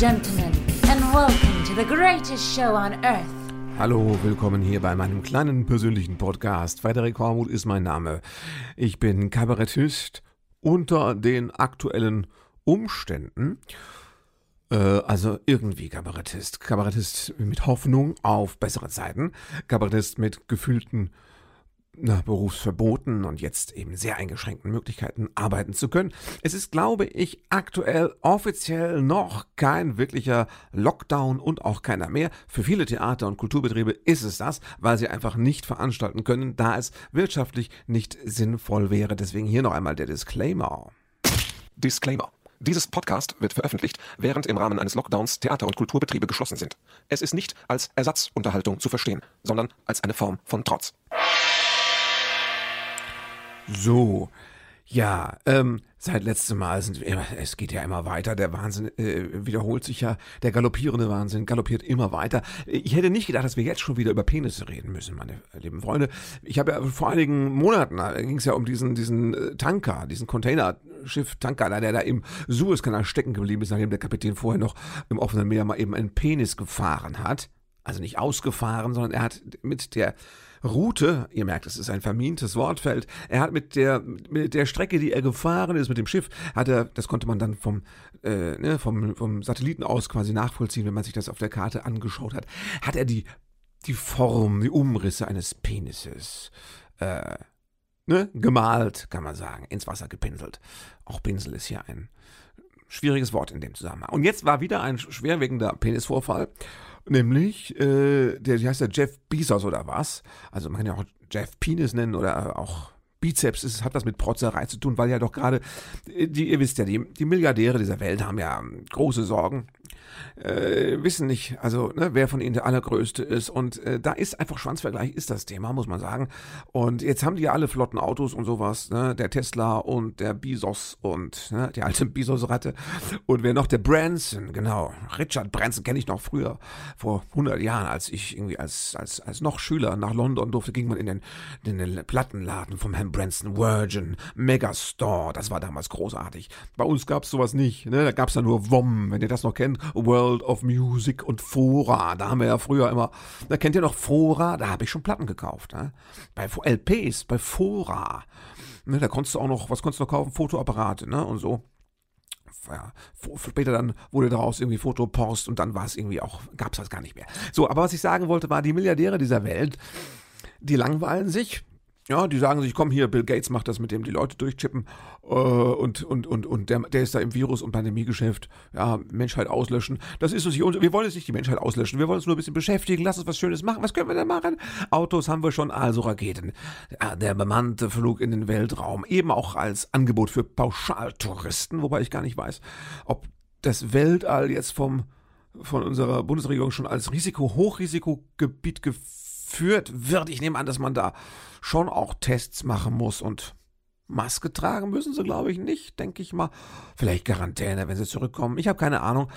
Gentlemen, and welcome to the greatest show on earth. Hallo, willkommen hier bei meinem kleinen persönlichen Podcast. Frederik Hormuth ist mein Name. Ich bin Kabarettist unter den aktuellen Umständen. Äh, also irgendwie Kabarettist. Kabarettist mit Hoffnung auf bessere Zeiten. Kabarettist mit gefühlten na, Berufsverboten und jetzt eben sehr eingeschränkten Möglichkeiten arbeiten zu können. Es ist, glaube ich, aktuell offiziell noch kein wirklicher Lockdown und auch keiner mehr. Für viele Theater und Kulturbetriebe ist es das, weil sie einfach nicht veranstalten können, da es wirtschaftlich nicht sinnvoll wäre. Deswegen hier noch einmal der Disclaimer. Disclaimer. Dieses Podcast wird veröffentlicht, während im Rahmen eines Lockdowns Theater- und Kulturbetriebe geschlossen sind. Es ist nicht als Ersatzunterhaltung zu verstehen, sondern als eine Form von Trotz. So, ja, ähm, seit letztem Mal sind wir, es geht ja immer weiter, der Wahnsinn äh, wiederholt sich ja, der galoppierende Wahnsinn galoppiert immer weiter. Ich hätte nicht gedacht, dass wir jetzt schon wieder über Penisse reden müssen, meine lieben Freunde. Ich habe ja vor einigen Monaten, da ging es ja um diesen, diesen äh, Tanker, diesen Containerschiff Tanker, der da im Suezkanal stecken geblieben ist, nachdem der Kapitän vorher noch im offenen Meer mal eben einen Penis gefahren hat. Also nicht ausgefahren, sondern er hat mit der Route, ihr merkt, es ist ein vermintes Wortfeld, er hat mit der, mit der Strecke, die er gefahren ist, mit dem Schiff, hat er, das konnte man dann vom, äh, ne, vom, vom Satelliten aus quasi nachvollziehen, wenn man sich das auf der Karte angeschaut hat, hat er die, die Form, die Umrisse eines Penises, äh, ne, gemalt, kann man sagen, ins Wasser gepinselt. Auch Pinsel ist ja ein schwieriges Wort in dem Zusammenhang. Und jetzt war wieder ein schwerwiegender Penisvorfall. Nämlich, äh, der, wie heißt der, Jeff Bezos oder was? Also man kann ja auch Jeff Penis nennen oder auch Bizeps, es hat was mit Protzerei zu tun, weil ja doch gerade, die, ihr wisst ja, die, die Milliardäre dieser Welt haben ja große Sorgen äh, wissen nicht, also ne, wer von ihnen der allergrößte ist. Und äh, da ist einfach Schwanzvergleich ist das Thema, muss man sagen. Und jetzt haben die ja alle flotten Autos und sowas, ne? Der Tesla und der Bezos und ne, die alte Bezos-Ratte. Und wer noch? Der Branson, genau. Richard Branson kenne ich noch früher, vor 100 Jahren, als ich irgendwie als, als, als noch Schüler nach London durfte, ging man in den, in den Plattenladen vom Herrn Branson, Virgin, Megastore. Das war damals großartig. Bei uns gab es sowas nicht. Ne? Da gab es ja nur WOM, wenn ihr das noch kennt. World of Music und Fora. Da haben wir ja früher immer, da kennt ihr noch Fora? Da habe ich schon Platten gekauft. Ne? Bei LPs, bei Fora. Ne, da konntest du auch noch, was konntest du noch kaufen? Fotoapparate, ne? Und so. Ja, später dann wurde daraus irgendwie Fotopost und dann war es irgendwie auch, gab es das gar nicht mehr. So, aber was ich sagen wollte, war, die Milliardäre dieser Welt, die langweilen sich, ja, die sagen sich, komm hier, Bill Gates macht das, mit dem die Leute durchchippen äh, und, und, und, und der, der ist da im Virus- und Pandemiegeschäft, ja, Menschheit auslöschen. Das ist es nicht, wir wollen jetzt nicht die Menschheit auslöschen, wir wollen uns nur ein bisschen beschäftigen, lass uns was Schönes machen. Was können wir denn machen? Autos haben wir schon, also Raketen. Der bemannte Flug in den Weltraum, eben auch als Angebot für Pauschaltouristen, wobei ich gar nicht weiß, ob das Weltall jetzt vom, von unserer Bundesregierung schon als Risiko, Hochrisikogebiet geführt wird. Ich nehme an, dass man da schon auch Tests machen muss und Maske tragen müssen sie, glaube ich, nicht, denke ich mal. Vielleicht Quarantäne, wenn sie zurückkommen. Ich habe keine Ahnung.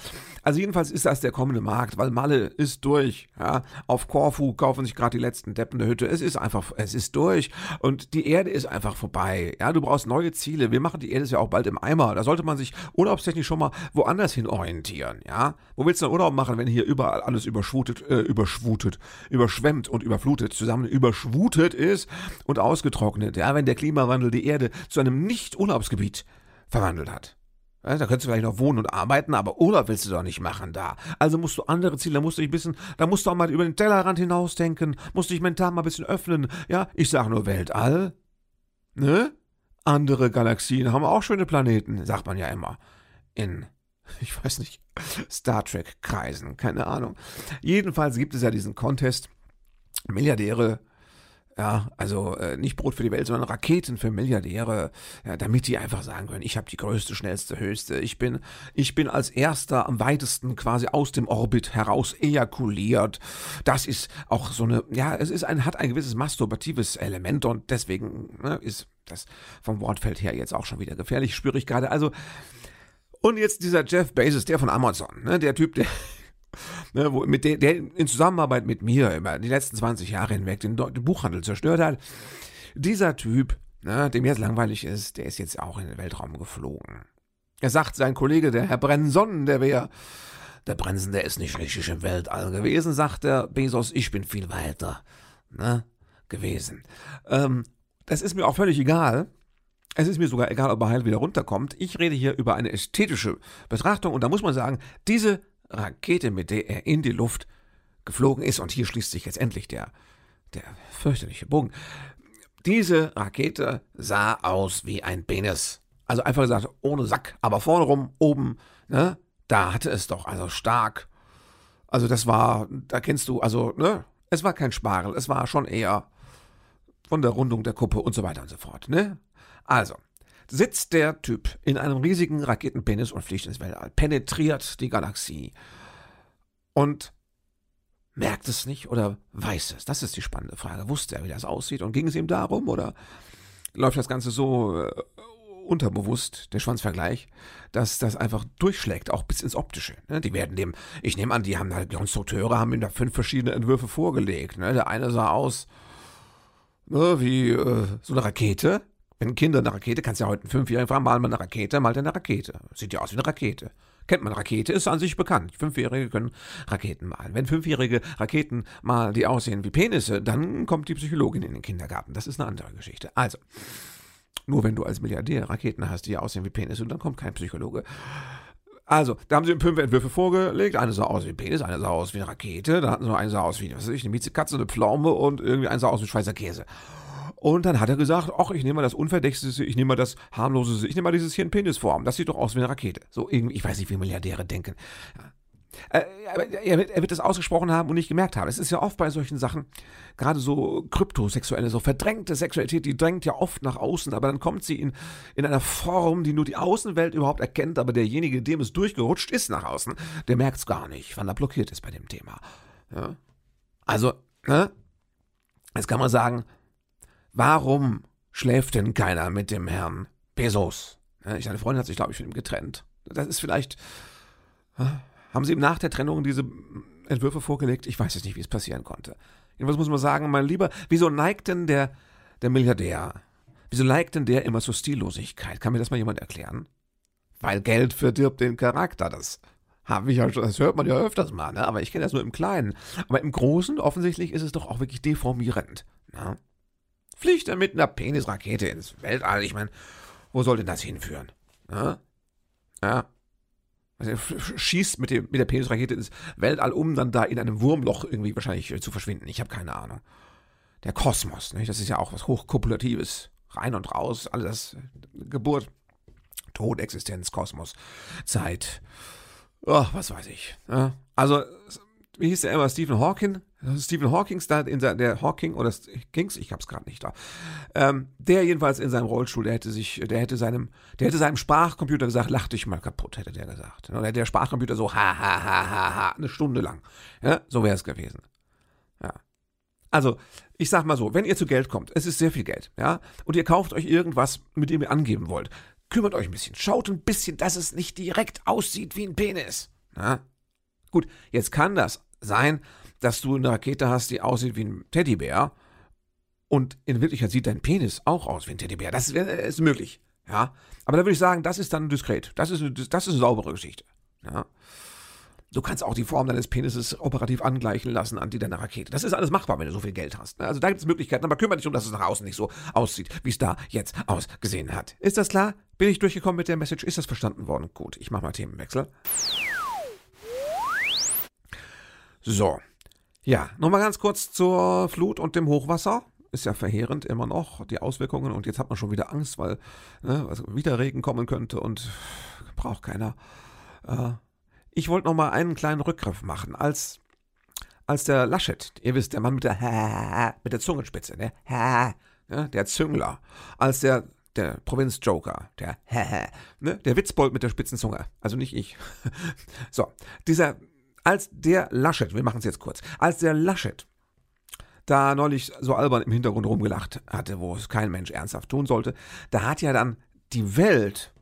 Also jedenfalls ist das der kommende Markt, weil Malle ist durch. Ja. Auf Korfu kaufen sich gerade die letzten Deppen der Hütte. Es ist einfach, es ist durch. Und die Erde ist einfach vorbei. Ja, du brauchst neue Ziele. Wir machen die Erde ja auch bald im Eimer. Da sollte man sich urlaubstechnisch schon mal woanders hin orientieren. Ja. Wo willst du denn Urlaub machen, wenn hier überall alles überschwutet, äh, überschwutet, überschwemmt und überflutet, zusammen überschwutet ist und ausgetrocknet? Ja, wenn der Klimawandel die Erde Erde zu einem Nicht-Urlaubsgebiet verwandelt hat. Da könntest du vielleicht noch wohnen und arbeiten, aber Urlaub willst du doch nicht machen da. Also musst du andere Ziele, da musst du dich ein bisschen, da musst du auch mal über den Tellerrand hinausdenken, musst dich mental mal ein bisschen öffnen. Ja, ich sag nur Weltall. Ne? Andere Galaxien haben auch schöne Planeten, sagt man ja immer. In, ich weiß nicht, Star Trek-Kreisen, keine Ahnung. Jedenfalls gibt es ja diesen Contest. Milliardäre ja, also äh, nicht Brot für die Welt, sondern Raketen für Milliardäre, ja, damit die einfach sagen können, ich habe die größte, schnellste, höchste. Ich bin, ich bin als erster am weitesten quasi aus dem Orbit heraus ejakuliert. Das ist auch so eine, ja, es ist ein, hat ein gewisses masturbatives Element und deswegen ne, ist das vom Wortfeld her jetzt auch schon wieder gefährlich, spüre ich gerade. Also, und jetzt dieser Jeff Bezos, der von Amazon, ne, der Typ, der ne, wo, mit der, der in Zusammenarbeit mit mir über die letzten 20 Jahre hinweg den, den Buchhandel zerstört hat. Dieser Typ, ne, dem jetzt langweilig ist, der ist jetzt auch in den Weltraum geflogen. Er sagt, sein Kollege, der Herr Brenson, der wäre, der Brenson, der ist nicht richtig im Weltall gewesen, sagt der Bezos, ich bin viel weiter ne, gewesen. Ähm, das ist mir auch völlig egal. Es ist mir sogar egal, ob er heil wieder runterkommt. Ich rede hier über eine ästhetische Betrachtung und da muss man sagen, diese Rakete, mit der er in die Luft geflogen ist, und hier schließt sich jetzt endlich der, der fürchterliche Bogen, diese Rakete sah aus wie ein Penis. Also einfach gesagt, ohne Sack, aber vorne rum, oben, ne, da hatte es doch, also stark. Also das war, da kennst du, also, ne, es war kein Spargel, es war schon eher von der Rundung der Kuppe und so weiter und so fort, ne? Also, sitzt der Typ in einem riesigen Raketenpenis und fliegt ins Weltall, penetriert die Galaxie und merkt es nicht oder weiß es? Das ist die spannende Frage. Wusste er, wie das aussieht und ging es ihm darum oder läuft das Ganze so äh, unterbewusst, der Schwanzvergleich, dass das einfach durchschlägt, auch bis ins Optische. Ne? Die werden dem, ich nehme an, die haben da, die Konstrukteure haben ihm da fünf verschiedene Entwürfe vorgelegt. Ne? Der eine sah aus ne, wie äh, so eine Rakete, wenn Kinder eine Rakete, kannst du ja heute einen Fünfjährigen fragen, mal eine Rakete, malt eine Rakete. Sieht ja aus wie eine Rakete. Kennt man Rakete, ist an sich bekannt. Fünfjährige können Raketen malen. Wenn fünfjährige Raketen mal die aussehen wie Penisse, dann kommt die Psychologin in den Kindergarten. Das ist eine andere Geschichte. Also, nur wenn du als Milliardär Raketen hast, die aussehen wie Penisse, dann kommt kein Psychologe. Also, da haben sie fünf Entwürfe vorgelegt. Eine sah aus wie ein Penis, eine sah aus wie eine Rakete, da hatten sie noch eine sah aus wie, was weiß ich, eine Miezekatze, eine Pflaume und irgendwie eine sah aus wie Schweizer Käse. Und dann hat er gesagt, ach, ich nehme mal das Unverdächtigste, ich nehme mal das harmloseste, ich nehme mal dieses hier in Penisform. Das sieht doch aus wie eine Rakete. So irgendwie, ich weiß nicht, wie Milliardäre denken. Äh, er, wird, er wird das ausgesprochen haben und nicht gemerkt haben. Es ist ja oft bei solchen Sachen, gerade so kryptosexuelle, so verdrängte Sexualität, die drängt ja oft nach außen, aber dann kommt sie in, in einer Form, die nur die Außenwelt überhaupt erkennt, aber derjenige, dem es durchgerutscht ist nach außen, der merkt es gar nicht, wann er blockiert ist bei dem Thema. Ja? Also, ne? Jetzt kann man sagen, Warum schläft denn keiner mit dem Herrn Bezos? Ja, seine Freundin hat sich, glaube ich, von ihm getrennt. Das ist vielleicht. Haben Sie ihm nach der Trennung diese Entwürfe vorgelegt? Ich weiß jetzt nicht, wie es passieren konnte. Jedenfalls muss man sagen, mein Lieber, wieso neigt denn der, der Milliardär? Wieso neigt denn der immer zur Stillosigkeit? Kann mir das mal jemand erklären? Weil Geld verdirbt den Charakter. Das habe ich ja schon, das hört man ja öfters mal, ne? Aber ich kenne das nur im Kleinen. Aber im Großen, offensichtlich, ist es doch auch wirklich deformierend. Ne? Fliegt er mit einer Penisrakete ins Weltall. Ich meine, wo soll denn das hinführen? Ja? ja. Also schießt mit, dem, mit der Penisrakete ins Weltall, um dann da in einem Wurmloch irgendwie wahrscheinlich äh, zu verschwinden. Ich habe keine Ahnung. Der Kosmos, nicht? das ist ja auch was Hochkopulatives. Rein und raus, alles. Geburt, Tod, Existenz, Kosmos, Zeit. Oh, was weiß ich. Ja? Also, wie hieß der immer? Stephen Hawking? Stephen Hawking da in der, der Hawking oder Kings, ich hab's gerade nicht da. Ähm, der jedenfalls in seinem Rollstuhl, der hätte sich, der hätte seinem, der hätte seinem Sprachcomputer gesagt, lach dich mal kaputt, hätte der gesagt. Oder der Sprachcomputer so, ha, ha, ha, ha, ha, eine Stunde lang. Ja, so wäre es gewesen. Ja. Also, ich sag mal so, wenn ihr zu Geld kommt, es ist sehr viel Geld, ja, und ihr kauft euch irgendwas, mit dem ihr angeben wollt, kümmert euch ein bisschen, schaut ein bisschen, dass es nicht direkt aussieht wie ein Penis. Ja? Gut, jetzt kann das sein, dass du eine Rakete hast, die aussieht wie ein Teddybär und in Wirklichkeit sieht dein Penis auch aus wie ein Teddybär. Das ist möglich. Ja, aber da würde ich sagen, das ist dann diskret. Das ist eine, das ist eine saubere Geschichte. Ja. Du kannst auch die Form deines Penises operativ angleichen lassen an die deiner Rakete. Das ist alles machbar, wenn du so viel Geld hast. Also da gibt es Möglichkeiten, aber kümmere dich um, dass es nach außen nicht so aussieht, wie es da jetzt ausgesehen hat. Ist das klar? Bin ich durchgekommen mit der Message? Ist das verstanden worden? Gut, ich mache mal Themenwechsel. So, ja, nochmal ganz kurz zur Flut und dem Hochwasser. Ist ja verheerend immer noch, die Auswirkungen. Und jetzt hat man schon wieder Angst, weil ne, also wieder Regen kommen könnte und braucht keiner. Äh, ich wollte nochmal einen kleinen Rückgriff machen. Als, als der Laschet, ihr wisst, der Mann mit der, mit der Zungenspitze, ne, ne, der Züngler, als der der Provinz-Joker, der, ne, der Witzbold mit der spitzen Zunge, also nicht ich. so, dieser als der Laschet, wir machen es jetzt kurz, als der Laschet da neulich so albern im Hintergrund rumgelacht hatte, wo es kein Mensch ernsthaft tun sollte, da hat ja dann die Welt,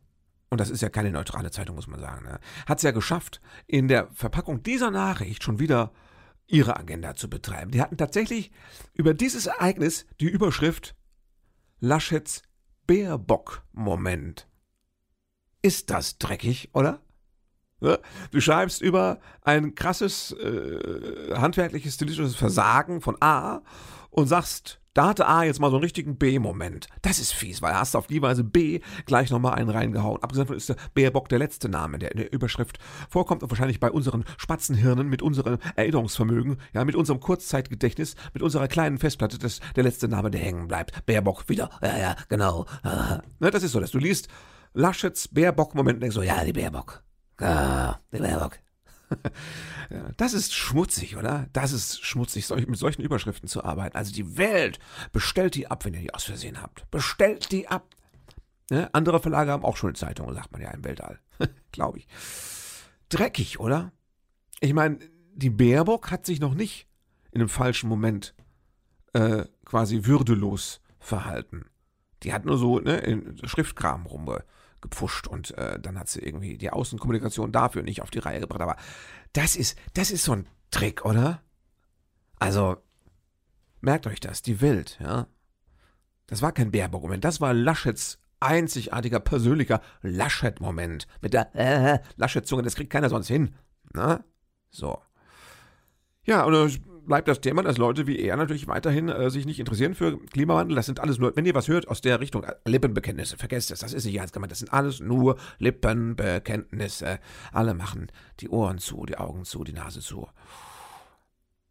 und das ist ja keine neutrale Zeitung, muss man sagen, ne, hat es ja geschafft, in der Verpackung dieser Nachricht schon wieder ihre Agenda zu betreiben. Die hatten tatsächlich über dieses Ereignis die Überschrift Laschets Bärbock-Moment Ist das dreckig, oder? Ne? Du schreibst über ein krasses äh, handwerkliches, stilistisches Versagen von A und sagst, da hatte A jetzt mal so einen richtigen B-Moment. Das ist fies, weil hast auf die Weise B gleich nochmal einen reingehauen. Abgesehen davon ist der Bärbock der letzte Name, der in der Überschrift vorkommt und wahrscheinlich bei unseren Spatzenhirnen mit unserem Erinnerungsvermögen, ja, mit unserem Kurzzeitgedächtnis, mit unserer kleinen Festplatte, das der letzte Name, der hängen bleibt. Bärbock wieder. Ja, ja, genau. Ne, das ist so, dass du liest Laschets Bärbock-Moment und denkst so, ja, die Bärbock. Ah, die Bärbock. Das ist schmutzig, oder? Das ist schmutzig, mit solchen Überschriften zu arbeiten. Also die Welt, bestellt die ab, wenn ihr die aus Versehen habt. Bestellt die ab. Ne? Andere Verlage haben auch schon Zeitungen, sagt man ja im Weltall. Glaube ich. Dreckig, oder? Ich meine, die Baerbock hat sich noch nicht in einem falschen Moment äh, quasi würdelos verhalten. Die hat nur so ne, in Schriftkram rumge gepfuscht und äh, dann hat sie irgendwie die Außenkommunikation dafür nicht auf die Reihe gebracht. Aber das ist, das ist so ein Trick, oder? Also, merkt euch das, die Welt, ja. Das war kein Baerbock-Moment, das war Laschets einzigartiger, persönlicher Laschet-Moment. Mit der äh, Laschet-Zunge, das kriegt keiner sonst hin. Na? So. Ja, und äh, bleibt das Thema, dass Leute wie er natürlich weiterhin äh, sich nicht interessieren für Klimawandel. Das sind alles nur, wenn ihr was hört aus der Richtung, äh, Lippenbekenntnisse, vergesst es, das ist nicht ernst gemeint. Das sind alles nur Lippenbekenntnisse. Alle machen die Ohren zu, die Augen zu, die Nase zu.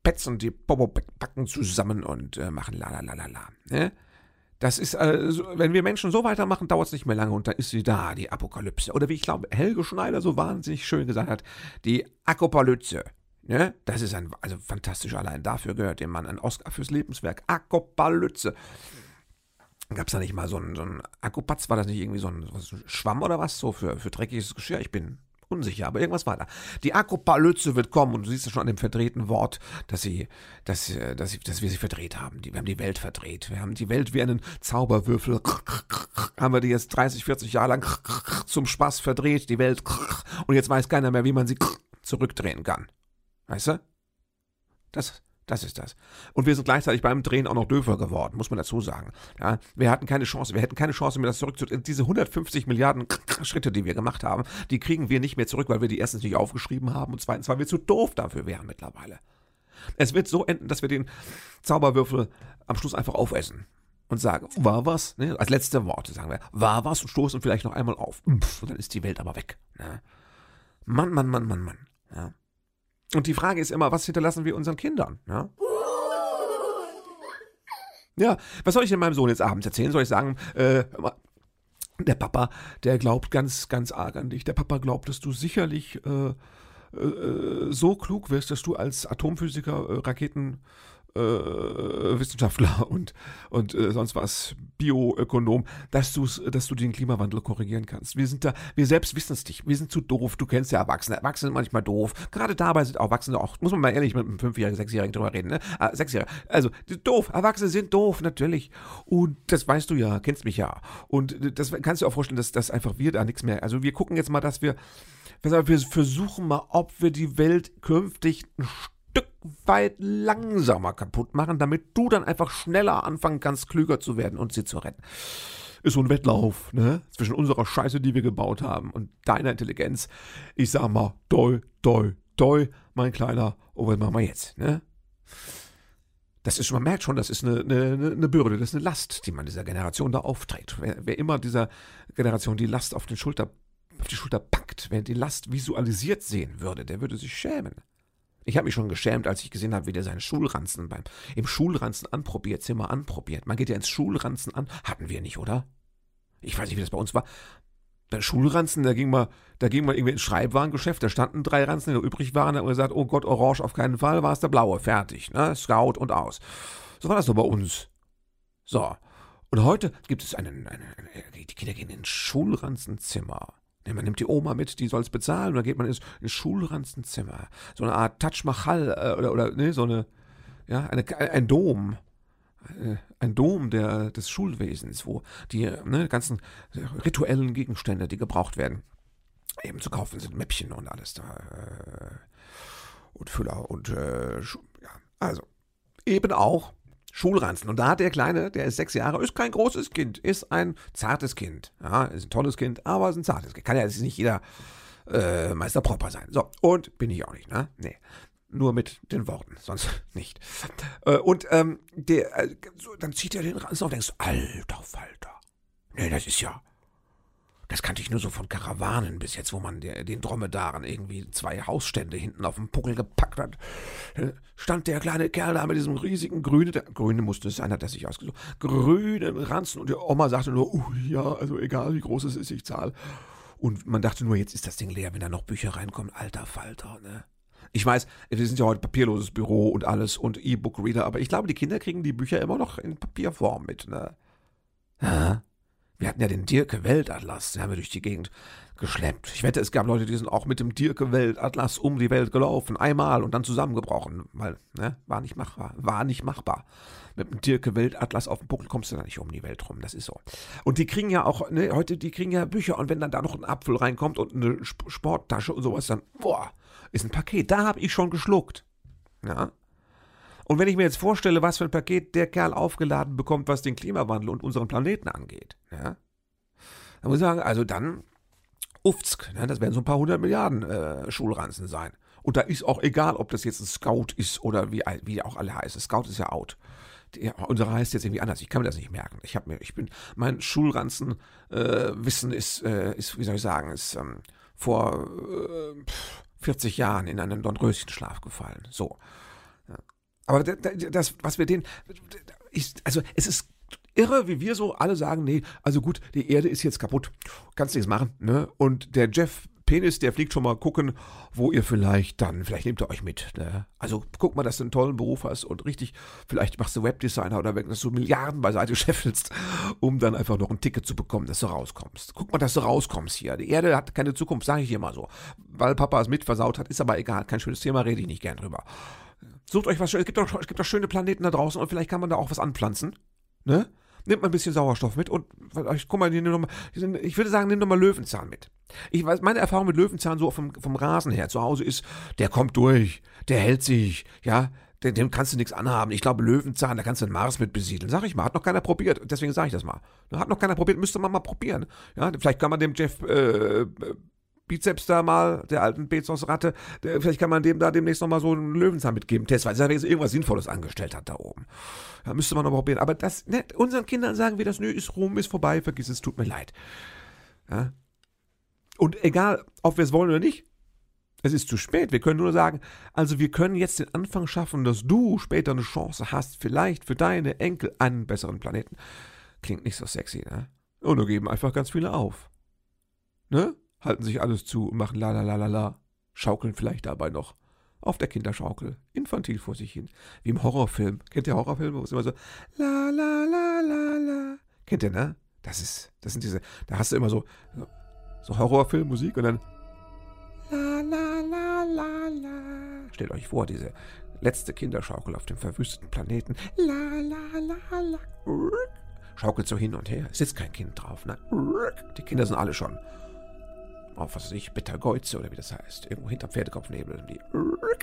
Petzen die Popo-Backen zusammen und äh, machen la la la la la. Ne? Das ist, äh, wenn wir Menschen so weitermachen, dauert es nicht mehr lange und dann ist sie da, die Apokalypse. Oder wie ich glaube, Helge Schneider so wahnsinnig schön gesagt hat, die Akopalypse. Ne? Das ist ein, also fantastisch. Allein dafür gehört dem Mann ein Oscar fürs Lebenswerk. Akopalypse. Gab es da nicht mal so einen, so einen Akkupatz? War das nicht irgendwie so ein, so ein Schwamm oder was? So für, für dreckiges Geschirr? Ich bin unsicher, aber irgendwas war da. Die Akopalypse wird kommen und du siehst es schon an dem verdrehten Wort, dass sie, dass, dass, sie, dass wir sie verdreht haben. wir haben die Welt verdreht. Wir haben die Welt wie einen Zauberwürfel, haben wir die jetzt 30, 40 Jahre lang zum Spaß verdreht, die Welt. Und jetzt weiß keiner mehr, wie man sie zurückdrehen kann. Weißt du? Das, das ist das. Und wir sind gleichzeitig beim Drehen auch noch döfer geworden, muss man dazu sagen. Ja, wir hatten keine Chance, wir hätten keine Chance mehr, das zurückzudrehen. Diese 150 Milliarden Schritte, die wir gemacht haben, die kriegen wir nicht mehr zurück, weil wir die erstens nicht aufgeschrieben haben und zweitens, weil wir zu doof dafür wären mittlerweile. Es wird so enden, dass wir den Zauberwürfel am Schluss einfach aufessen und sagen, war was? Ne? Als letzte Worte sagen wir, war was und stoßen vielleicht noch einmal auf. Und dann ist die Welt aber weg. Ne? Mann, Mann, Mann, Mann, Mann. Ja. Und die Frage ist immer, was hinterlassen wir unseren Kindern? Ja? Ja, was soll ich denn meinem Sohn jetzt abends erzählen? Soll ich sagen, äh, der Papa, der glaubt ganz, ganz arg an dich. Der Papa glaubt, dass du sicherlich äh, äh, so klug wirst, dass du als Atomphysiker äh, Raketen äh, Wissenschaftler und, und äh, sonst was, Bioökonom, dass, dass du den Klimawandel korrigieren kannst. Wir sind da, wir selbst wissen es nicht. Wir sind zu doof. Du kennst ja Erwachsene. Erwachsene sind manchmal doof. Gerade dabei sind Erwachsene auch, muss man mal ehrlich mit einem Fünfjährigen, Sechsjährigen drüber reden, ne? Ah, Sechsjährigen. Also, doof. Erwachsene sind doof, natürlich. Und das weißt du ja, kennst mich ja. Und das kannst du auch vorstellen, dass, dass einfach wir da nichts mehr, also wir gucken jetzt mal, dass wir, wir versuchen mal, ob wir die Welt künftig ein Stück weit langsamer kaputt machen, damit du dann einfach schneller anfangen kannst, klüger zu werden und sie zu retten. Ist so ein Wettlauf, ne? Zwischen unserer Scheiße, die wir gebaut haben, und deiner Intelligenz. Ich sag mal, doi, doi, doi, mein Kleiner. Oh, was machen wir jetzt, ne? Das ist, man merkt schon, das ist eine, eine, eine Bürde, das ist eine Last, die man dieser Generation da aufträgt. Wer, wer immer dieser Generation die Last auf, den Schulter, auf die Schulter packt, wer die Last visualisiert sehen würde, der würde sich schämen. Ich habe mich schon geschämt, als ich gesehen habe, wie der seinen Schulranzen beim im Schulranzen anprobiert, Zimmer anprobiert. Man geht ja ins Schulranzen an. Hatten wir nicht, oder? Ich weiß nicht, wie das bei uns war. Der Schulranzen, da ging mal, da ging mal irgendwie ins Schreibwarengeschäft, da standen drei Ranzen, die übrig waren, da haben wir gesagt, oh Gott, orange auf keinen Fall, war es der blaue, fertig, ne? Scout und aus. So war das doch bei uns. So. Und heute gibt es einen, einen, einen die Kinder gehen ins Schulranzenzimmer. Man nimmt die Oma mit, die soll es bezahlen, und dann geht man ins, ins Schulranzenzimmer. So eine Art Taj Mahal äh, oder, oder nee, so eine, ja, eine, ein Dom. Äh, ein Dom der, des Schulwesens, wo die ne, ganzen rituellen Gegenstände, die gebraucht werden, eben zu kaufen sind, Mäppchen und alles da. Äh, und Füller und, äh, ja, also, eben auch Schulranzen. Und da hat der Kleine, der ist sechs Jahre, ist kein großes Kind, ist ein zartes Kind. Ja, ist ein tolles Kind, aber ist ein zartes Kind. Kann ja jetzt nicht jeder äh, Meister Propper sein. So, und bin ich auch nicht, ne? Nee. Nur mit den Worten, sonst nicht. Äh, und ähm, der, äh, so, dann zieht er den Ranzen auf und denkst, alter Falter. Nee, das ist ja. Das kannte ich nur so von Karawanen bis jetzt, wo man den Dromedaren irgendwie zwei Hausstände hinten auf dem Puckel gepackt hat. Äh, stand der kleine Kerl da mit diesem riesigen grünen, der, grüne musste es sein, hat er sich ausgesucht, grünen Ranzen und die Oma sagte nur, oh ja, also egal wie groß es ist, ich zahle. Und man dachte nur, jetzt ist das Ding leer, wenn da noch Bücher reinkommen. Alter Falter, ne? Ich weiß, wir sind ja heute papierloses Büro und alles und E-Book-Reader, aber ich glaube, die Kinder kriegen die Bücher immer noch in Papierform mit, ne? Ja. Wir hatten ja den Dirke Weltatlas, den haben wir durch die Gegend geschleppt. Ich wette, es gab Leute, die sind auch mit dem Dirke Weltatlas um die Welt gelaufen, einmal und dann zusammengebrochen, weil, ne, war nicht machbar, war nicht machbar. Mit dem Dirke Weltatlas auf dem Buckel kommst du da nicht um die Welt rum, das ist so. Und die kriegen ja auch, ne, heute, die kriegen ja Bücher und wenn dann da noch ein Apfel reinkommt und eine Sporttasche und sowas, dann, boah, ist ein Paket. Da habe ich schon geschluckt. Ja. Und wenn ich mir jetzt vorstelle, was für ein Paket der Kerl aufgeladen bekommt, was den Klimawandel und unseren Planeten angeht, ja, dann muss ich sagen, also dann, Ufzk, ne, das werden so ein paar hundert Milliarden äh, Schulranzen sein. Und da ist auch egal, ob das jetzt ein Scout ist oder wie, wie auch alle heißen. Scout ist ja out. Die, unsere heißt jetzt irgendwie anders. Ich kann mir das nicht merken. Ich habe mir, ich bin, mein Schulranzen-Wissen äh, ist, äh, ist, wie soll ich sagen, ist ähm, vor äh, 40 Jahren in einen Dornröschenschlaf gefallen. So. Aber das, was wir den, ist, also es ist irre, wie wir so alle sagen, nee, also gut, die Erde ist jetzt kaputt, kannst nichts machen, ne? Und der Jeff Penis, der fliegt schon mal gucken, wo ihr vielleicht dann, vielleicht nehmt ihr euch mit. Ne? Also guck mal, dass du einen tollen Beruf hast und richtig, vielleicht machst du Webdesigner oder wenn du Milliarden beiseite scheffelst, um dann einfach noch ein Ticket zu bekommen, dass du rauskommst. Guck mal, dass du rauskommst hier. Die Erde hat keine Zukunft, sage ich dir mal so. Weil Papa es mit versaut hat, ist aber egal, kein schönes Thema, rede ich nicht gern drüber. Sucht euch was Schönes. Es gibt doch, es gibt doch schöne Planeten da draußen und vielleicht kann man da auch was anpflanzen. Ne? Nehmt mal ein bisschen Sauerstoff mit und guck mal, mal, ich würde sagen, nimm doch mal Löwenzahn mit. Ich weiß, meine Erfahrung mit Löwenzahn so vom, vom Rasen her zu Hause ist, der kommt durch, der hält sich, ja, dem, dem kannst du nichts anhaben. Ich glaube, Löwenzahn, da kannst du den Mars mit besiedeln. Sag ich mal, hat noch keiner probiert. Deswegen sage ich das mal. Hat noch keiner probiert, müsste man mal probieren. Ja, vielleicht kann man dem Jeff äh, Bizeps da mal, der alten Bezos-Ratte, vielleicht kann man dem da demnächst nochmal so einen Löwenzahn mitgeben, Test, weil er irgendwas Sinnvolles angestellt hat da oben. Da müsste man aber probieren. Aber das, ne, unseren Kindern sagen wir das, nö, ist rum, ist vorbei, vergiss es, tut mir leid. Ja? Und egal, ob wir es wollen oder nicht, es ist zu spät. Wir können nur sagen, also wir können jetzt den Anfang schaffen, dass du später eine Chance hast, vielleicht für deine Enkel einen besseren Planeten. Klingt nicht so sexy, ne? Und da geben einfach ganz viele auf. Ne? Halten sich alles zu und machen la la la la la, schaukeln vielleicht dabei noch auf der Kinderschaukel, infantil vor sich hin, wie im Horrorfilm. Kennt ihr Horrorfilme, wo es immer so la la la la la. Kennt ihr, ne? Das ist, das sind diese, da hast du immer so, so Horrorfilmmusik und dann la la la la la. Stellt euch vor, diese letzte Kinderschaukel auf dem verwüsteten Planeten. La la la la. Schaukelt so hin und her. Es sitzt kein Kind drauf. Ne? Die Kinder sind alle schon auf was weiß ich, Bittergeuze oder wie das heißt, irgendwo hinterm Pferdekopfnebel. Die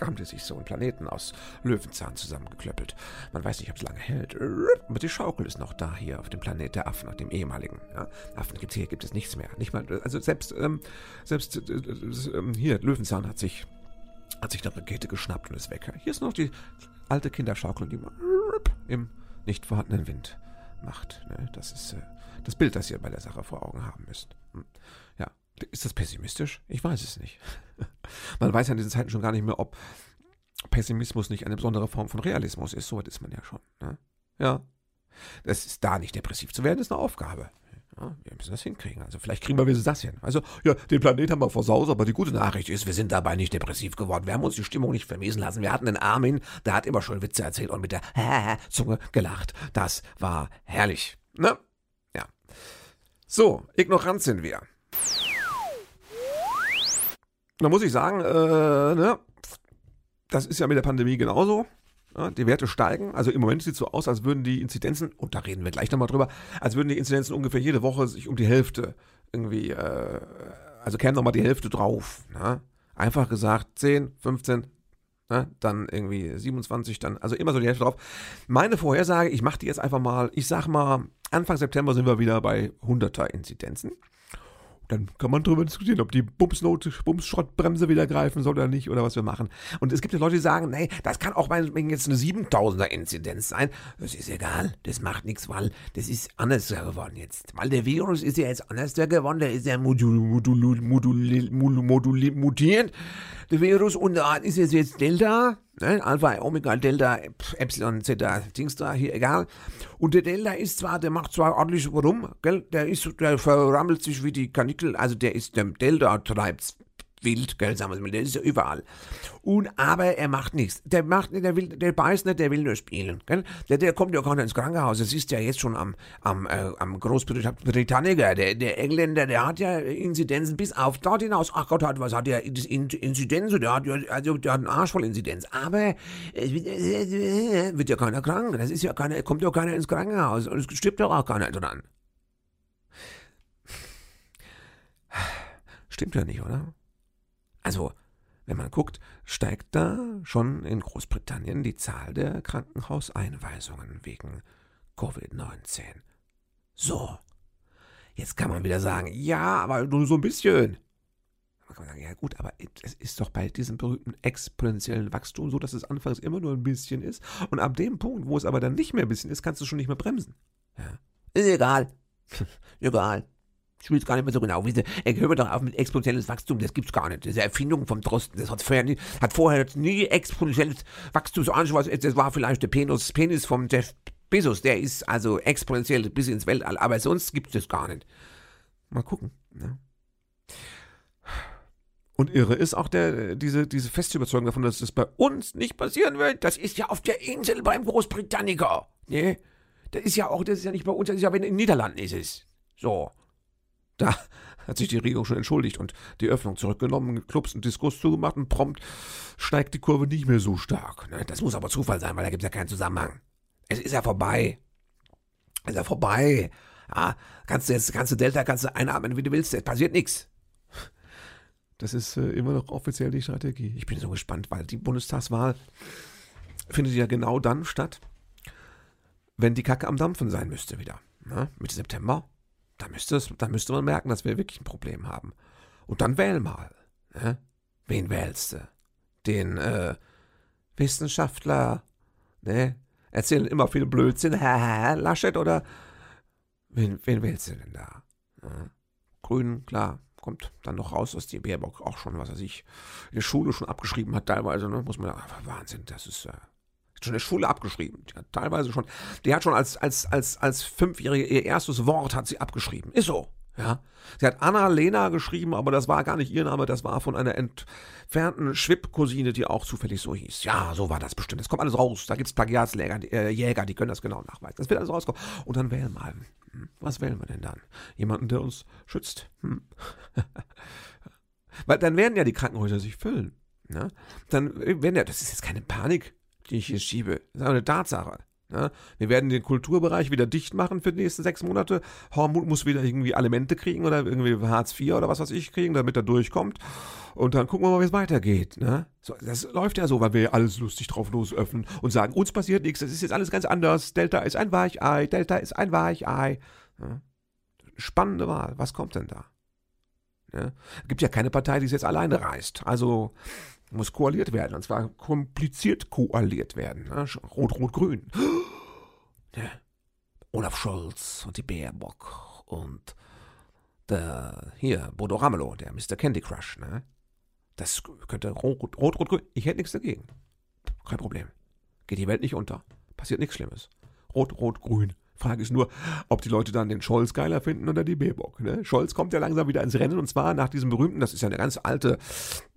haben die sich so einen Planeten aus Löwenzahn zusammengeklöppelt. Man weiß nicht, ob es lange hält. Aber die Schaukel ist noch da hier auf dem Planet der Affen, auf dem ehemaligen. Ja, Affen gibt hier gibt es nichts mehr. Nicht mal, also selbst, ähm, selbst äh, hier, Löwenzahn hat sich, hat sich eine Rakete geschnappt und ist weg. Hier ist noch die alte Kinderschaukel, die man im nicht vorhandenen Wind macht. Das ist das Bild, das ihr bei der Sache vor Augen haben müsst. Ja, ist das pessimistisch? Ich weiß es nicht. Man weiß ja in diesen Zeiten schon gar nicht mehr, ob Pessimismus nicht eine besondere Form von Realismus ist. So weit ist man ja schon. Ne? Ja. Das ist da nicht depressiv zu werden, ist eine Aufgabe. Ja, wir müssen das hinkriegen. Also vielleicht kriegen wir wenigstens das hin. Also, ja, den Planet haben wir versaut, aber die gute Nachricht ist, wir sind dabei nicht depressiv geworden. Wir haben uns die Stimmung nicht vermiesen lassen. Wir hatten den Armin, der hat immer schon Witze erzählt und mit der Zunge gelacht. Das war herrlich. Ne? Ja. So, ignorant sind wir. Da muss ich sagen, äh, ne, das ist ja mit der Pandemie genauso. Ja, die Werte steigen. Also im Moment sieht es so aus, als würden die Inzidenzen, und da reden wir gleich nochmal drüber, als würden die Inzidenzen ungefähr jede Woche sich um die Hälfte irgendwie, äh, also kämen nochmal die Hälfte drauf. Ne? Einfach gesagt, 10, 15, Ne? Dann irgendwie 27, dann, also immer so die Hälfte drauf. Meine Vorhersage, ich mache die jetzt einfach mal, ich sag mal, Anfang September sind wir wieder bei 100er Inzidenzen. Dann kann man darüber diskutieren, ob die Bumsnote, Bumsschrottbremse wieder greifen soll oder nicht oder was wir machen. Und es gibt ja Leute, die sagen, nee, das kann auch meinetwegen jetzt eine 7000er Inzidenz sein. Das ist egal, das macht nichts, weil das ist anders geworden jetzt. Weil der Virus ist ja jetzt anders geworden, der ist ja modul, modul, modul, modul, mutiert, der Virus, und ist jetzt Delta, ne? Alpha, Omega, Delta, Epsilon, Zeta, Dings da, hier, egal. Und der Delta ist zwar, der macht zwar ordentlich rum, gell, der ist, der verrammelt sich wie die Kanickel, also der ist, der Delta treibt's wild, gell, sagen wir mal, der ist ja überall. Und, aber er macht nichts. Der macht der will, der beißt nicht, der will nur spielen, gell. Der, der kommt ja gar nicht ins Krankenhaus. Das ist ja jetzt schon am, am, äh, am Großbritanniker. Der, der Engländer, der hat ja Inzidenzen bis auf dort hinaus. Ach Gott, hat, was hat der Inzidenz? Der hat ja, also, der hat einen Arsch voll Inzidenz. Aber, äh, wird ja keiner krank. Das ist ja keiner, kommt ja keiner ins Krankenhaus. Und es stirbt ja auch keiner dran. Stimmt ja nicht, oder? Also, wenn man guckt, steigt da schon in Großbritannien die Zahl der Krankenhauseinweisungen wegen Covid-19. So, jetzt kann man wieder sagen, ja, aber nur so ein bisschen. Dann kann sagen, ja gut, aber es ist doch bei diesem berühmten exponentiellen Wachstum so, dass es anfangs immer nur ein bisschen ist. Und ab dem Punkt, wo es aber dann nicht mehr ein bisschen ist, kannst du schon nicht mehr bremsen. Ja. Ist egal. egal. Ich will es gar nicht mehr so genau wissen. Ich höre doch auf mit exponentielles Wachstum, das gibt's gar nicht. Das ist eine Erfindung vom Drosten. Das hat vorher, nie, hat vorher nie exponentielles Wachstum so anschauen. Das war vielleicht der Penis, Penis vom Jeff Bezos. Der ist also exponentiell bis ins Weltall. Aber sonst gibt es das gar nicht. Mal gucken. Ne? Und irre ist auch der, diese, diese feste Überzeugung davon, dass das bei uns nicht passieren wird. Das ist ja auf der Insel beim Großbritanniker. Ne? Das ist ja auch, das ist ja nicht bei uns, das ist ja in den Niederlanden ist es. So. Da hat sich die Regierung schon entschuldigt und die Öffnung zurückgenommen, Clubs und Diskurs zugemacht und prompt steigt die Kurve nicht mehr so stark. Ne? Das muss aber Zufall sein, weil da gibt es ja keinen Zusammenhang. Es ist ja vorbei. Es ist ja vorbei. Ja, kannst du jetzt, kannst du Delta, kannst du einatmen, wie du willst, es passiert nichts. Das ist äh, immer noch offiziell die Strategie. Ich bin so gespannt, weil die Bundestagswahl findet ja genau dann statt, wenn die Kacke am Dampfen sein müsste wieder. Ne? Mitte September da müsste, es, da müsste man merken, dass wir wirklich ein Problem haben. Und dann wähl mal. Ne? Wen wählst du? Den äh, Wissenschaftler, ne? Erzählen immer viel Blödsinn, Laschet oder wen, wen wählst du denn da? Ne? Grün, klar, kommt dann noch raus, dass die Baerbock auch schon, was er sich in der Schule schon abgeschrieben hat, teilweise, ne? Muss man ja, Wahnsinn, das ist äh, schon in der Schule abgeschrieben. Die hat teilweise schon, die hat schon als, als, als, als Fünfjährige ihr erstes Wort hat sie abgeschrieben. Ist so. Ja. Sie hat Anna-Lena geschrieben, aber das war gar nicht ihr Name, das war von einer entfernten Schwipp-Cousine, die auch zufällig so hieß. Ja, so war das bestimmt. Das kommt alles raus. Da gibt es Plagiatsjäger, äh, Jäger, die können das genau nachweisen. Das wird alles rauskommen. Und dann wählen wir. Hm. Was wählen wir denn dann? Jemanden, der uns schützt. Hm. Weil dann werden ja die Krankenhäuser sich füllen. Ne? Dann werden ja, das ist jetzt keine Panik die ich hier schiebe. Das ist eine Tatsache. Ja, wir werden den Kulturbereich wieder dicht machen für die nächsten sechs Monate. Hormut muss wieder irgendwie Alimente kriegen oder irgendwie Hartz IV oder was weiß ich kriegen, damit er durchkommt. Und dann gucken wir mal, wie es weitergeht. Ne? So, das läuft ja so, weil wir alles lustig drauf los öffnen und sagen, uns passiert nichts, das ist jetzt alles ganz anders. Delta ist ein Weichei, Delta ist ein Weichei. Ja? Spannende Wahl. Was kommt denn da? Es gibt ja keine Partei, die es jetzt alleine reißt. Also muss koaliert werden. Und zwar kompliziert koaliert werden. Ne? Rot-Rot-Grün. Ja. Olaf Scholz und die Baerbock und der, hier, Bodo Ramelow, der Mr. Candy Crush. Ne? Das könnte Rot-Rot-Grün. Ich hätte nichts dagegen. Kein Problem. Geht die Welt nicht unter. Passiert nichts Schlimmes. Rot-Rot-Grün. Frage ist nur, ob die Leute dann den Scholz geiler finden oder die Baerbock. Ne? Scholz kommt ja langsam wieder ins Rennen und zwar nach diesem berühmten, das ist ja eine ganz alte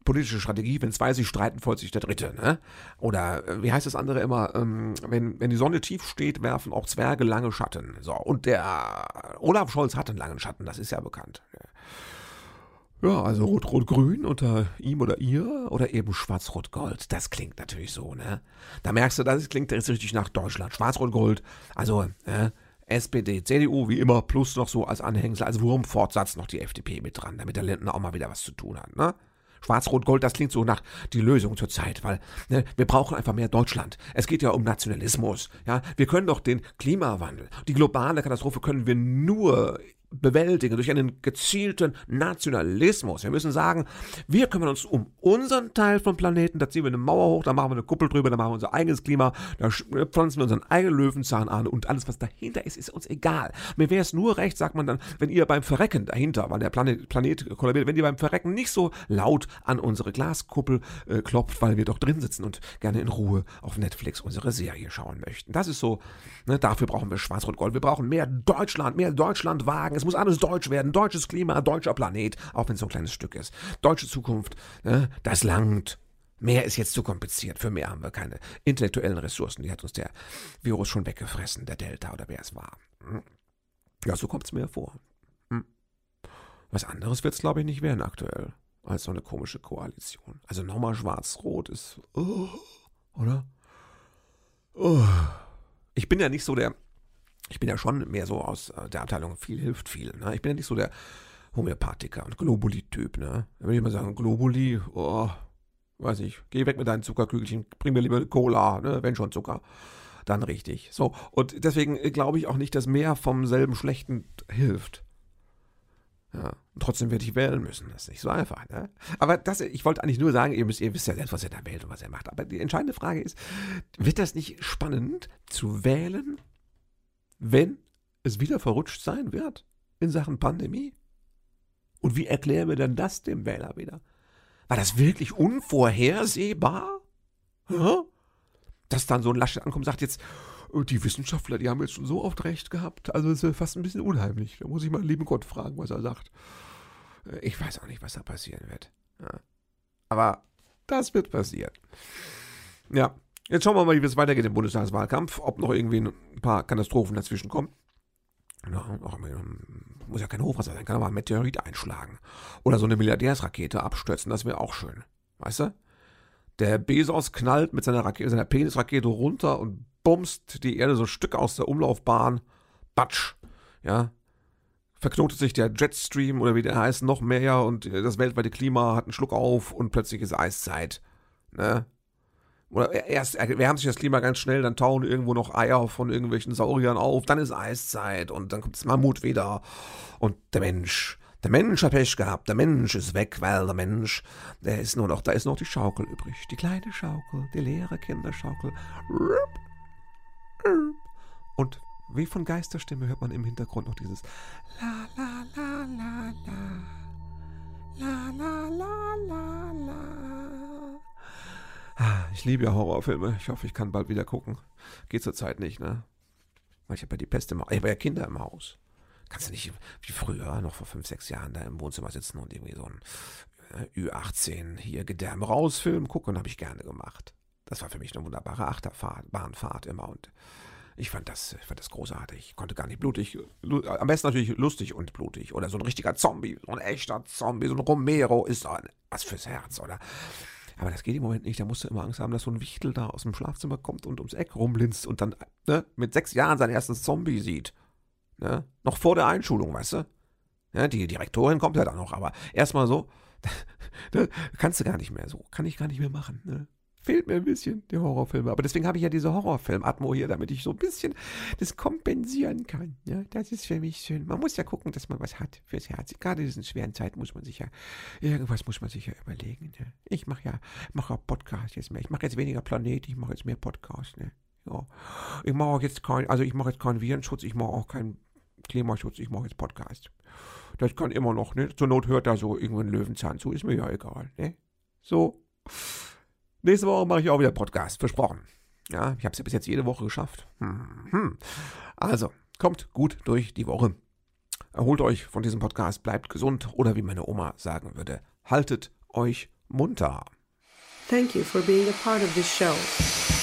politische Strategie, wenn zwei sich streiten, folgt sich der dritte. Ne? Oder äh, wie heißt das andere immer, ähm, wenn, wenn die Sonne tief steht, werfen auch Zwerge lange Schatten. So, und der Olaf Scholz hat einen langen Schatten, das ist ja bekannt. Ja, also Rot-Rot-Grün unter ihm oder ihr oder eben Schwarz-Rot-Gold. Das klingt natürlich so, ne? Da merkst du, das klingt jetzt richtig nach Deutschland. Schwarz-Rot-Gold, also äh, SPD, CDU wie immer, plus noch so als Anhängsel, als Wurmfortsatz noch die FDP mit dran, damit der Lindner auch mal wieder was zu tun hat, ne? Schwarz-Rot-Gold, das klingt so nach die Lösung zur Zeit, weil ne, wir brauchen einfach mehr Deutschland. Es geht ja um Nationalismus. Ja, wir können doch den Klimawandel, die globale Katastrophe können wir nur bewältigen durch einen gezielten Nationalismus. Wir müssen sagen, wir kümmern uns um unseren Teil vom Planeten, da ziehen wir eine Mauer hoch, da machen wir eine Kuppel drüber, da machen wir unser eigenes Klima, da äh, pflanzen wir unseren eigenen Löwenzahn an und alles, was dahinter ist, ist uns egal. Mir wäre es nur recht, sagt man dann, wenn ihr beim Verrecken dahinter, weil der Planet, Planet kollabiert, wenn ihr beim Verrecken nicht so laut an unsere Glaskuppel äh, klopft, weil wir doch drin sitzen und gerne in Ruhe auf Netflix unsere Serie schauen möchten. Das ist so, ne, dafür brauchen wir Schwarz-Rot-Gold. Wir brauchen mehr Deutschland, mehr Deutschlandwagen. Es muss alles deutsch werden. Deutsches Klima, deutscher Planet, auch wenn es so ein kleines Stück ist. Deutsche Zukunft, ne? das langt. Mehr ist jetzt zu kompliziert. Für mehr haben wir keine intellektuellen Ressourcen. Die hat uns der Virus schon weggefressen, der Delta oder wer es war. Hm. Ja, so kommt es mir vor. Hm. Was anderes wird es, glaube ich, nicht werden aktuell, als so eine komische Koalition. Also nochmal schwarz-rot ist, oh, oder? Oh. Ich bin ja nicht so der ich bin ja schon mehr so aus äh, der Abteilung viel hilft viel. Ne? Ich bin ja nicht so der Homöopathiker und Globuli-Typ. Ne? Da würde ich mal sagen, Globuli, oh, weiß ich, geh weg mit deinen Zuckerkügelchen, bring mir lieber Cola, ne? wenn schon Zucker. Dann richtig. So, und deswegen äh, glaube ich auch nicht, dass mehr vom selben Schlechten hilft. Ja, und trotzdem werde ich wählen müssen. Das ist nicht so einfach. Ne? Aber das, ich wollte eigentlich nur sagen, ihr, müsst, ihr wisst ja selbst, was er da wählt und was er macht. Aber die entscheidende Frage ist, wird das nicht spannend zu wählen wenn es wieder verrutscht sein wird in Sachen Pandemie? Und wie erklären wir denn das dem Wähler wieder? War das wirklich unvorhersehbar? Dass dann so ein Laschet ankommt und sagt jetzt, oh, die Wissenschaftler, die haben jetzt schon so oft recht gehabt. Also es ist fast ein bisschen unheimlich. Da muss ich mal lieben Gott fragen, was er sagt. Ich weiß auch nicht, was da passieren wird. Aber das wird passieren. Ja, Jetzt schauen wir mal, wie es weitergeht im Bundestagswahlkampf, ob noch irgendwie ein paar Katastrophen dazwischen kommen. Ja, auch, muss ja kein Hochwasser sein, kann aber ein Meteorit einschlagen. Oder so eine Milliardärsrakete abstürzen, das wäre auch schön. Weißt du? Der Bezos knallt mit seiner, Rakete, seiner Penisrakete runter und bumst die Erde so ein Stück aus der Umlaufbahn. Batsch. Ja. Verknotet sich der Jetstream oder wie der heißt noch mehr und das weltweite Klima hat einen Schluck auf und plötzlich ist Eiszeit. Ne? Oder erst erwärmt sich das Klima ganz schnell, dann tauchen irgendwo noch Eier von irgendwelchen Sauriern auf, dann ist Eiszeit und dann kommt das Mammut wieder. Und der Mensch, der Mensch hat Pech gehabt, der Mensch ist weg, weil der Mensch, der ist nur noch, da ist noch die Schaukel übrig. Die kleine Schaukel, die leere Kinderschaukel. Und wie von Geisterstimme hört man im Hintergrund noch dieses La la la la la. La la la la la. Ich liebe ja Horrorfilme. Ich hoffe, ich kann bald wieder gucken. Geht zurzeit nicht, ne? Weil ich habe ja die Pest im Haus. Ich habe ja Kinder im Haus. Kannst du nicht wie früher, noch vor fünf, sechs Jahren, da im Wohnzimmer sitzen und irgendwie so ein äh, Ü18 hier Gedärme rausfilm gucken, habe ich gerne gemacht. Das war für mich eine wunderbare Achterfahrt, Bahnfahrt immer und ich fand das, ich fand das großartig. Ich konnte gar nicht blutig, am besten natürlich lustig und blutig oder so ein richtiger Zombie, so ein echter Zombie, so ein Romero ist was fürs Herz, oder? Aber das geht im Moment nicht. Da musst du immer Angst haben, dass so ein Wichtel da aus dem Schlafzimmer kommt und ums Eck rumblinzt und dann ne, mit sechs Jahren seinen ersten Zombie sieht. Ne? Noch vor der Einschulung, weißt du? Ja, die Direktorin kommt ja dann noch, aber erstmal so, kannst du gar nicht mehr so. Kann ich gar nicht mehr machen. Ne? Fehlt mir ein bisschen, die Horrorfilme. Aber deswegen habe ich ja diese Horrorfilm-Atmo hier, damit ich so ein bisschen das kompensieren kann. Ja, das ist für mich schön. Man muss ja gucken, dass man was hat fürs Herz. Gerade in diesen schweren Zeiten muss man sich ja, irgendwas muss man sich ja überlegen. Ne? Ich mache ja, mache auch Podcast jetzt mehr. Ich mache jetzt weniger Planet, ich mache jetzt mehr Podcast. Ne? Ja. Ich mache auch jetzt kein, also ich mache jetzt keinen Virenschutz, ich mache auch keinen Klimaschutz, ich mache jetzt Podcast. Das kann immer noch, ne? Zur Not hört da so irgendwo ein Löwenzahn zu, ist mir ja egal, ne? So. Nächste Woche mache ich auch wieder Podcast, versprochen. Ja, ich habe es ja bis jetzt jede Woche geschafft. Hm. Also, kommt gut durch die Woche. Erholt euch von diesem Podcast, bleibt gesund oder wie meine Oma sagen würde, haltet euch munter. Thank you for being a part of this show.